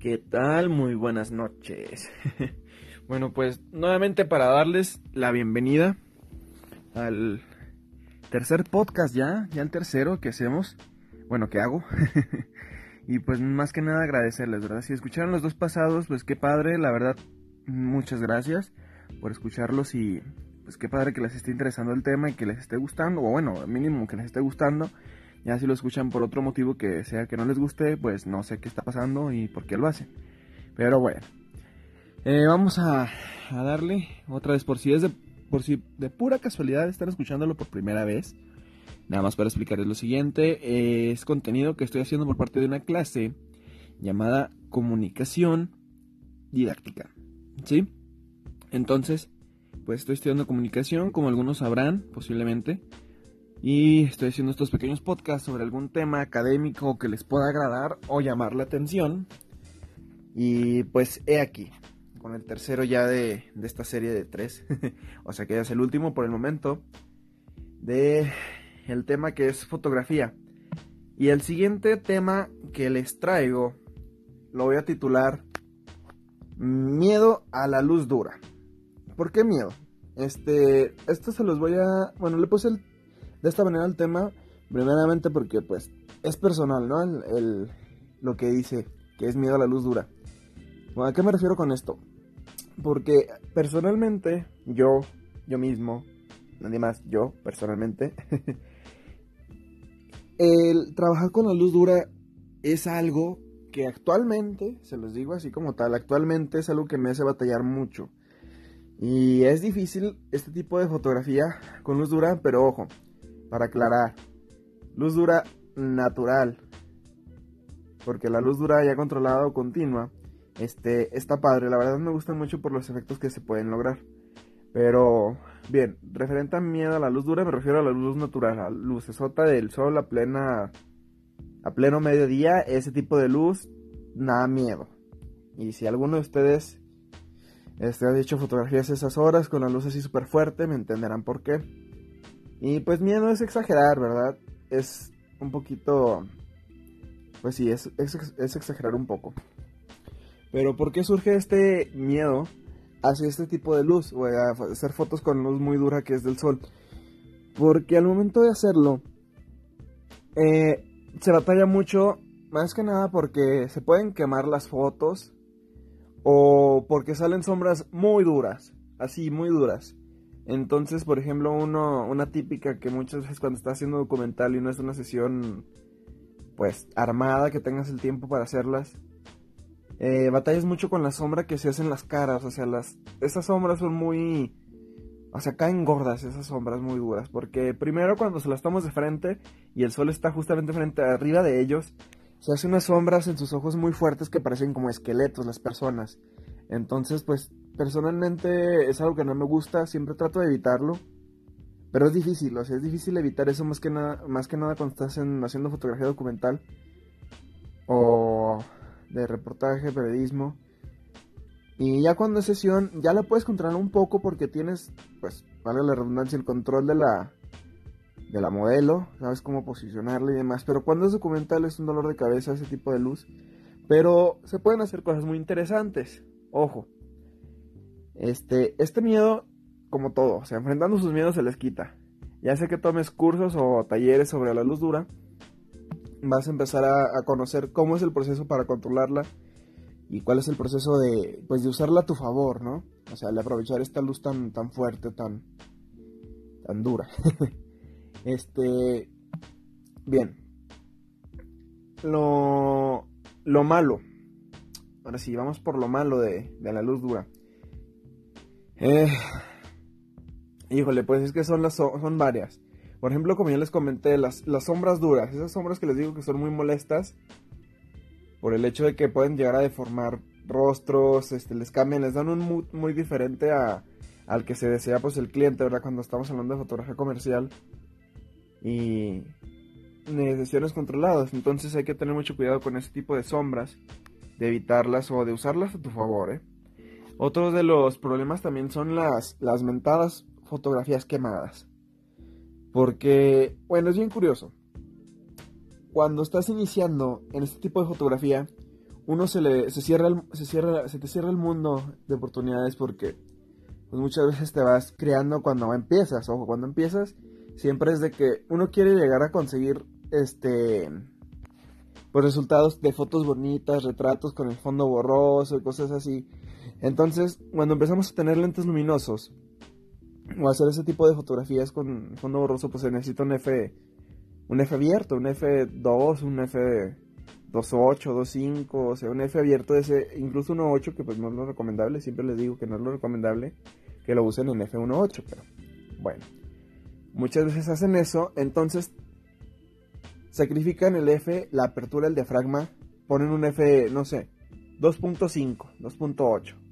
¿Qué tal? Muy buenas noches. bueno, pues nuevamente para darles la bienvenida al tercer podcast ya, ya el tercero que hacemos, bueno, que hago. y pues más que nada agradecerles, ¿verdad? Si escucharon los dos pasados, pues qué padre, la verdad, muchas gracias por escucharlos y pues qué padre que les esté interesando el tema y que les esté gustando, o bueno, mínimo que les esté gustando. Ya si lo escuchan por otro motivo que sea que no les guste, pues no sé qué está pasando y por qué lo hacen. Pero bueno, eh, vamos a, darle otra vez por si es de, por si de pura casualidad están escuchándolo por primera vez. Nada más para explicarles lo siguiente, es contenido que estoy haciendo por parte de una clase llamada comunicación didáctica. ¿Sí? Entonces, pues estoy estudiando comunicación, como algunos sabrán, posiblemente. Y estoy haciendo estos pequeños podcasts sobre algún tema académico que les pueda agradar o llamar la atención. Y pues he aquí, con el tercero ya de, esta serie de tres. o sea que ya es el último por el momento. De el tema que es fotografía. Y el siguiente tema que les traigo lo voy a titular Miedo a la luz dura. ¿Por qué miedo? Este, esto se los voy a, bueno, le puse el de esta manera el tema, primeramente porque pues es personal, ¿no? El, lo que dice, que es miedo a la luz dura. Bueno, ¿A qué me refiero con esto? Porque personalmente, yo, yo mismo, nadie más, yo personalmente, el trabajar con la luz dura es algo que actualmente, se los digo así como tal, actualmente es algo que me hace batallar mucho. Y es difícil este tipo de fotografía con luz dura, pero ojo, para aclarar, luz dura natural. Porque la luz dura ya controlada o continua, este, está padre. La verdad me gusta mucho por los efectos que se pueden lograr. Pero, bien, referente a miedo a la luz dura, me refiero a la luz natural, la lucesota del sol a plena, a pleno mediodía, ese tipo de luz, nada miedo. Y si alguno de ustedes este, ha dicho fotografías esas horas con la luz así súper fuerte, me entenderán por qué. Y pues miedo es exagerar, ¿verdad? Es un poquito... Pues sí, es, exagerar un poco. Pero ¿por qué surge este miedo hacia este tipo de luz? O a hacer fotos con luz muy dura que es del sol. Porque al momento de hacerlo, eh, se batalla mucho, más que nada porque se pueden quemar las fotos o porque salen sombras muy duras, así, muy duras. Entonces, por ejemplo, uno, una típica que muchas veces cuando estás haciendo documental y no es una sesión, pues, armada, que tengas el tiempo para hacerlas, eh, batallas mucho con la sombra que se hacen las caras, o sea, las, esas sombras son muy, o sea, caen gordas esas sombras muy duras, porque primero cuando se las tomas de frente y el sol está justamente frente arriba de ellos, se hacen unas sombras en sus ojos muy fuertes que parecen como esqueletos las personas. Entonces, pues personalmente es algo que no me gusta, siempre trato de evitarlo. Pero es difícil, o sea, es difícil evitar eso más que nada, más que nada cuando estás haciendo fotografía documental o de reportaje, periodismo. Y ya cuando es sesión, ya la puedes controlar un poco porque tienes, pues, vale la redundancia, el control de la, de la modelo, sabes cómo posicionarla y demás. Pero cuando es documental es un dolor de cabeza ese tipo de luz. Pero se pueden hacer cosas muy interesantes. Ojo, este, este miedo, como todo, o sea, enfrentando sus miedos se les quita. Ya sea que tomes cursos o talleres sobre la luz dura, vas a empezar a, conocer cómo es el proceso para controlarla y cuál es el proceso de, pues, de usarla a tu favor, ¿no? O sea, de aprovechar esta luz tan, tan fuerte, tan, tan dura. este, bien. Lo, lo malo Ahora sí, vamos por lo malo de, la luz dura. Eh, híjole, pues es que son, las, son varias. Por ejemplo, como ya les comenté, las, las sombras duras. Esas sombras que les digo que son muy molestas. Por el hecho de que pueden llegar a deformar rostros, este, les cambian, les dan un mood muy diferente a, al que se desea pues el cliente, ¿verdad? Cuando estamos hablando de fotografía comercial y de sesiones controladas. Entonces hay que tener mucho cuidado con ese tipo de sombras de evitarlas o de usarlas a tu favor. ¿eh? Otro de los problemas también son las, las mentadas fotografías quemadas. Porque, bueno, es bien curioso. Cuando estás iniciando en este tipo de fotografía, uno se le se cierra, se cierra, se te cierra el mundo de oportunidades porque pues muchas veces te vas creando cuando empiezas, ojo, cuando empiezas siempre es de que uno quiere llegar a conseguir este pues resultados de fotos bonitas, retratos con el fondo borroso y cosas así. Entonces, cuando empezamos a tener lentes luminosos o hacer ese tipo de fotografías con fondo borroso, pues se necesita un F un F abierto, un F2, un F 2.8, 2.5, o sea, un F abierto de ese, incluso 1.8, que pues no es lo recomendable, siempre les digo que no es lo recomendable que lo usen en F1.8, pero bueno, muchas veces hacen eso, entonces sacrifican el F, la apertura del diafragma, ponen un F, no sé, 2.5, 2.8.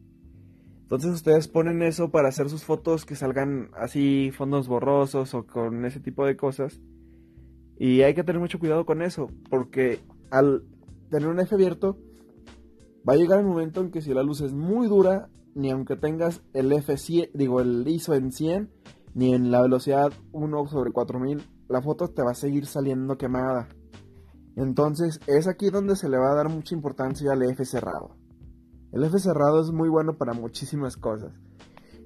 Entonces ustedes ponen eso para hacer sus fotos que salgan así, fondos borrosos o con ese tipo de cosas. Y hay que tener mucho cuidado con eso, porque al tener un F abierto, va a llegar el momento en que si la luz es muy dura, ni aunque tengas el F100, digo, el ISO en 100, ni en la velocidad 1 sobre 4000, la foto te va a seguir saliendo quemada. Entonces es aquí donde se le va a dar mucha importancia al F cerrado. El F cerrado es muy bueno para muchísimas cosas.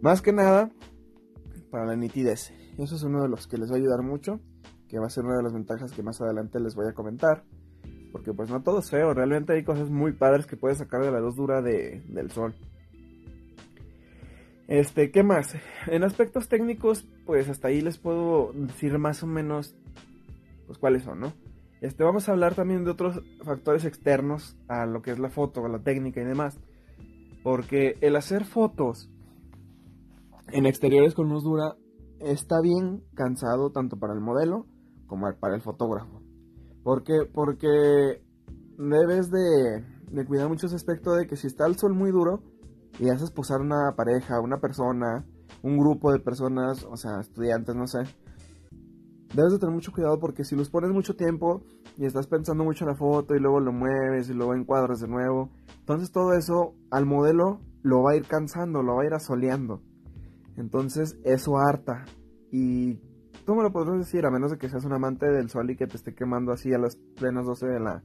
Más que nada para la nitidez. Eso es uno de los que les va a ayudar mucho, que va a ser una de las ventajas que más adelante les voy a comentar. Porque pues no todo es feo, realmente hay cosas muy padres que puedes sacar de la luz dura del sol. Este, ¿qué más? En aspectos técnicos, pues hasta ahí les puedo decir más o menos pues cuáles son, ¿no? Este, vamos a hablar también de otros factores externos a lo que es la foto, a la técnica y demás. Porque el hacer fotos en exteriores con luz dura está bien cansado tanto para el modelo como para el fotógrafo. ¿Por qué? Porque debes de, cuidar mucho ese aspecto de que si está el sol muy duro y haces posar una pareja, una persona, un grupo de personas, o sea, estudiantes, no sé, debes de tener mucho cuidado porque si los pones mucho tiempo y estás pensando mucho en la foto y luego lo mueves y luego encuadras de nuevo, entonces todo eso al modelo lo va a ir cansando, lo va a ir asoleando. Entonces eso harta y ¿Cómo lo podrás decir? A menos de que seas un amante del sol y que te esté quemando así a las plenas 12 de la,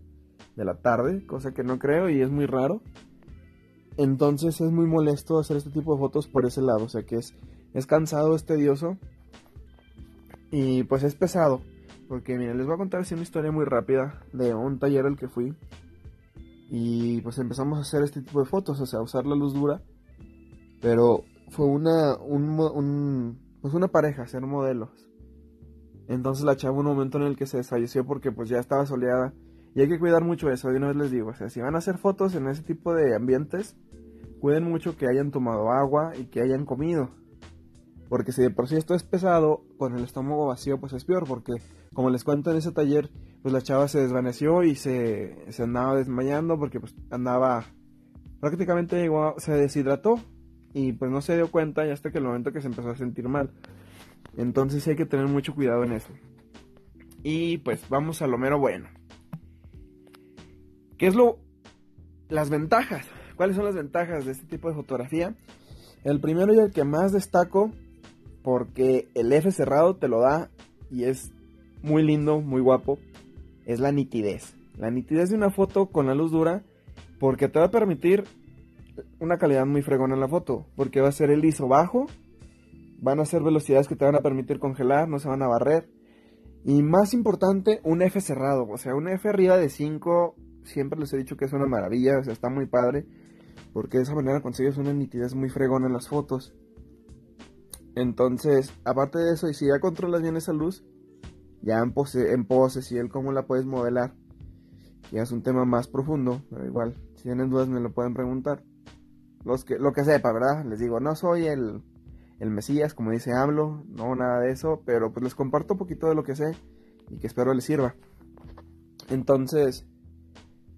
de la tarde, cosa que no creo y es muy raro. Entonces es muy molesto hacer este tipo de fotos por ese lado, o sea que es, es cansado, es tedioso y pues es pesado. Porque miren, les voy a contar así una historia muy rápida de un taller al que fui. Y pues empezamos a hacer este tipo de fotos, o sea, usar la luz dura. Pero fue una, un, un, pues una pareja, hacer modelos. Entonces la chava un momento en el que se desfalleció porque pues ya estaba soleada. Y hay que cuidar mucho eso, de una vez les digo, o sea, si van a hacer fotos en ese tipo de ambientes, cuiden mucho que hayan tomado agua y que hayan comido. Porque si de por sí esto es pesado, con el estómago vacío pues es peor, porque como les cuento en ese taller, pues la chava se desvaneció y se, se andaba desmayando porque pues andaba prácticamente igual, se deshidrató y pues no se dio cuenta y hasta que el momento que se empezó a sentir mal. Entonces hay que tener mucho cuidado en eso. Y pues vamos a lo mero bueno. ¿Qué es lo... las ventajas? ¿Cuáles son las ventajas de este tipo de fotografía? El primero y el que más destaco, porque el F cerrado te lo da y es muy lindo, muy guapo, es la nitidez. La nitidez de una foto con la luz dura, porque te va a permitir una calidad muy fregona en la foto, porque va a ser el ISO bajo Van a ser velocidades que te van a permitir congelar, no se van a barrer. Y más importante, un F cerrado. O sea, un F arriba de 5, siempre les he dicho que es una maravilla, o sea, está muy padre. Porque de esa manera consigues una nitidez muy fregona en las fotos. Entonces, aparte de eso, y si ya controlas bien esa luz, ya en, pose, en poses y el cómo la puedes modelar, ya es un tema más profundo, pero igual, si tienen dudas me lo pueden preguntar. Los que, lo que sepa, ¿verdad? Les digo, no soy el el Mesías, como dice hablo, no nada de eso, pero pues les comparto un poquito de lo que sé y que espero les sirva. Entonces,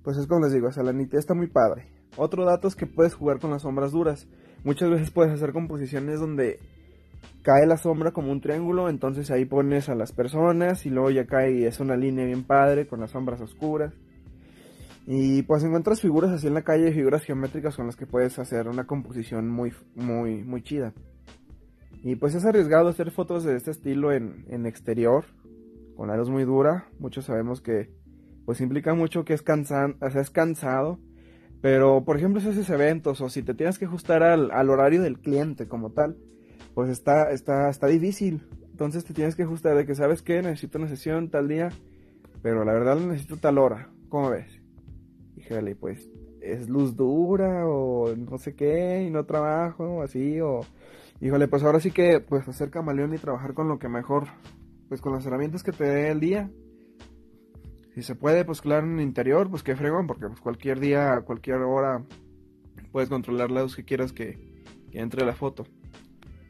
pues es como les digo, o sea, la está muy padre. Otro dato es que puedes jugar con las sombras duras. Muchas veces puedes hacer composiciones donde cae la sombra como un triángulo, entonces ahí pones a las personas y luego ya cae y es una línea bien padre con las sombras oscuras. Y pues encuentras figuras así en la calle, figuras geométricas con las que puedes hacer una composición muy, muy, muy chida. Y pues es arriesgado hacer fotos de este estilo en, exterior, con la luz muy dura. Muchos sabemos que pues implica mucho que es, cansan, o sea, es cansado. Pero, por ejemplo, si haces eventos o si te tienes que ajustar al, al horario del cliente como tal, pues está, está, está difícil. Entonces te tienes que ajustar de que, ¿sabes qué? Necesito una sesión tal día, pero la verdad necesito tal hora. ¿Cómo ves? Híjole, pues es luz dura o no sé qué y no trabajo así o híjole pues ahora sí que pues hacer camaleón y trabajar con lo que mejor pues con las herramientas que te dé el día si se puede pues claro en el interior pues qué fregón porque pues cualquier día cualquier hora puedes controlar la luz que quieras que, que entre la foto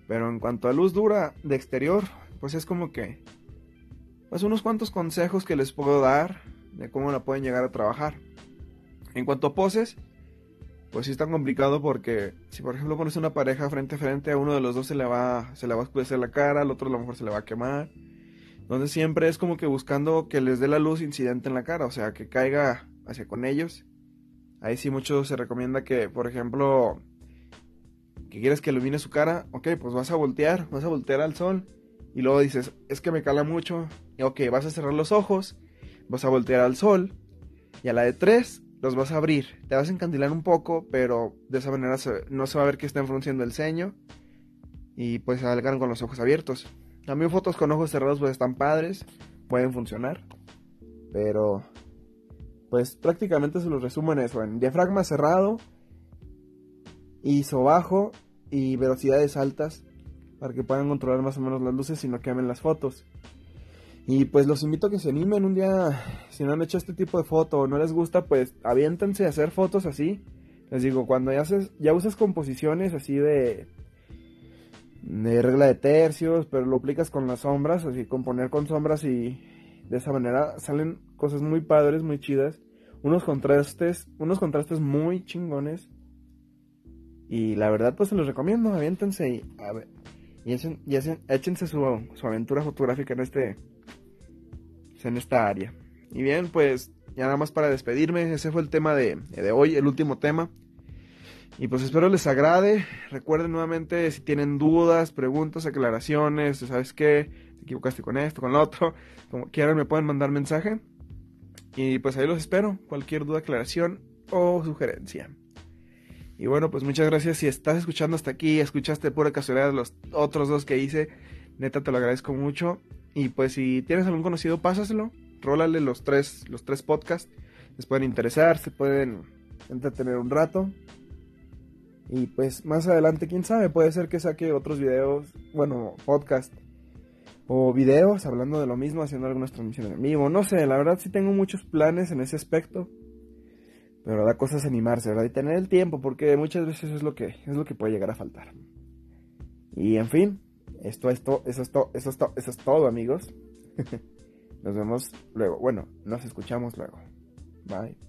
pero en cuanto a luz dura de exterior pues es como que pues unos cuantos consejos que les puedo dar de cómo la pueden llegar a trabajar en cuanto a poses, pues sí está complicado porque si por ejemplo pones una pareja frente a frente, a uno de los dos se le va, se le va a oscurecer la cara, al otro a lo mejor se le va a quemar. Entonces siempre es como que buscando que les dé la luz incidente en la cara, o sea, que caiga hacia con ellos. Ahí sí mucho se recomienda que, por ejemplo, que quieres que ilumine su cara, ok, pues vas a voltear, vas a voltear al sol. Y luego dices, es que me cala mucho. Y ok, vas a cerrar los ojos, vas a voltear al sol. Y a la de tres, los vas a abrir. Te vas a encandilar un poco, pero de esa manera no se va a ver que estén frunciendo el ceño. Y pues salgan con los ojos abiertos. También fotos con ojos cerrados pues están padres, pueden funcionar. Pero pues prácticamente se los resumo en eso, en diafragma cerrado, ISO bajo y velocidades altas para que puedan controlar más o menos las luces y no quemen las fotos. Y pues los invito a que se animen un día, si no han hecho este tipo de foto o no les gusta, pues aviéntense a hacer fotos así. Les digo, cuando ya, haces, ya usas composiciones así de, de regla de tercios, pero lo aplicas con las sombras, así componer con sombras y de esa manera salen cosas muy padres, muy chidas. Unos contrastes, unos contrastes muy chingones. Y la verdad pues se los recomiendo, aviéntense y, a ver, y, y échense su, su aventura fotográfica en este en esta área. Y bien, pues ya nada más para despedirme, ese fue el tema de, hoy, el último tema. Y pues espero les agrade. Recuerden nuevamente si tienen dudas, preguntas, aclaraciones, ¿sabes qué? Te equivocaste con esto, con lo otro. Como quieran me pueden mandar mensaje. Y pues ahí los espero. Cualquier duda, aclaración o sugerencia. Y bueno, pues muchas gracias. Si estás escuchando hasta aquí, escuchaste pura casualidad los otros dos que hice, neta te lo agradezco mucho. Y pues si tienes algún conocido, pásaselo. Rólale los tres, los tres podcasts. Les pueden interesar, se pueden entretener un rato. Y pues más adelante, quién sabe, puede ser que saque otros videos, bueno, podcast o videos hablando de lo mismo, haciendo algunas transmisiones en vivo. No sé, la verdad sí tengo muchos planes en ese aspecto. Pero la cosa es animarse, ¿verdad? Y tener el tiempo, porque muchas veces es lo que, es lo que puede llegar a faltar. Y en fin, esto, esto, eso es todo, eso es todo, eso es todo, amigos. nos vemos luego. Bueno, nos escuchamos luego. Bye.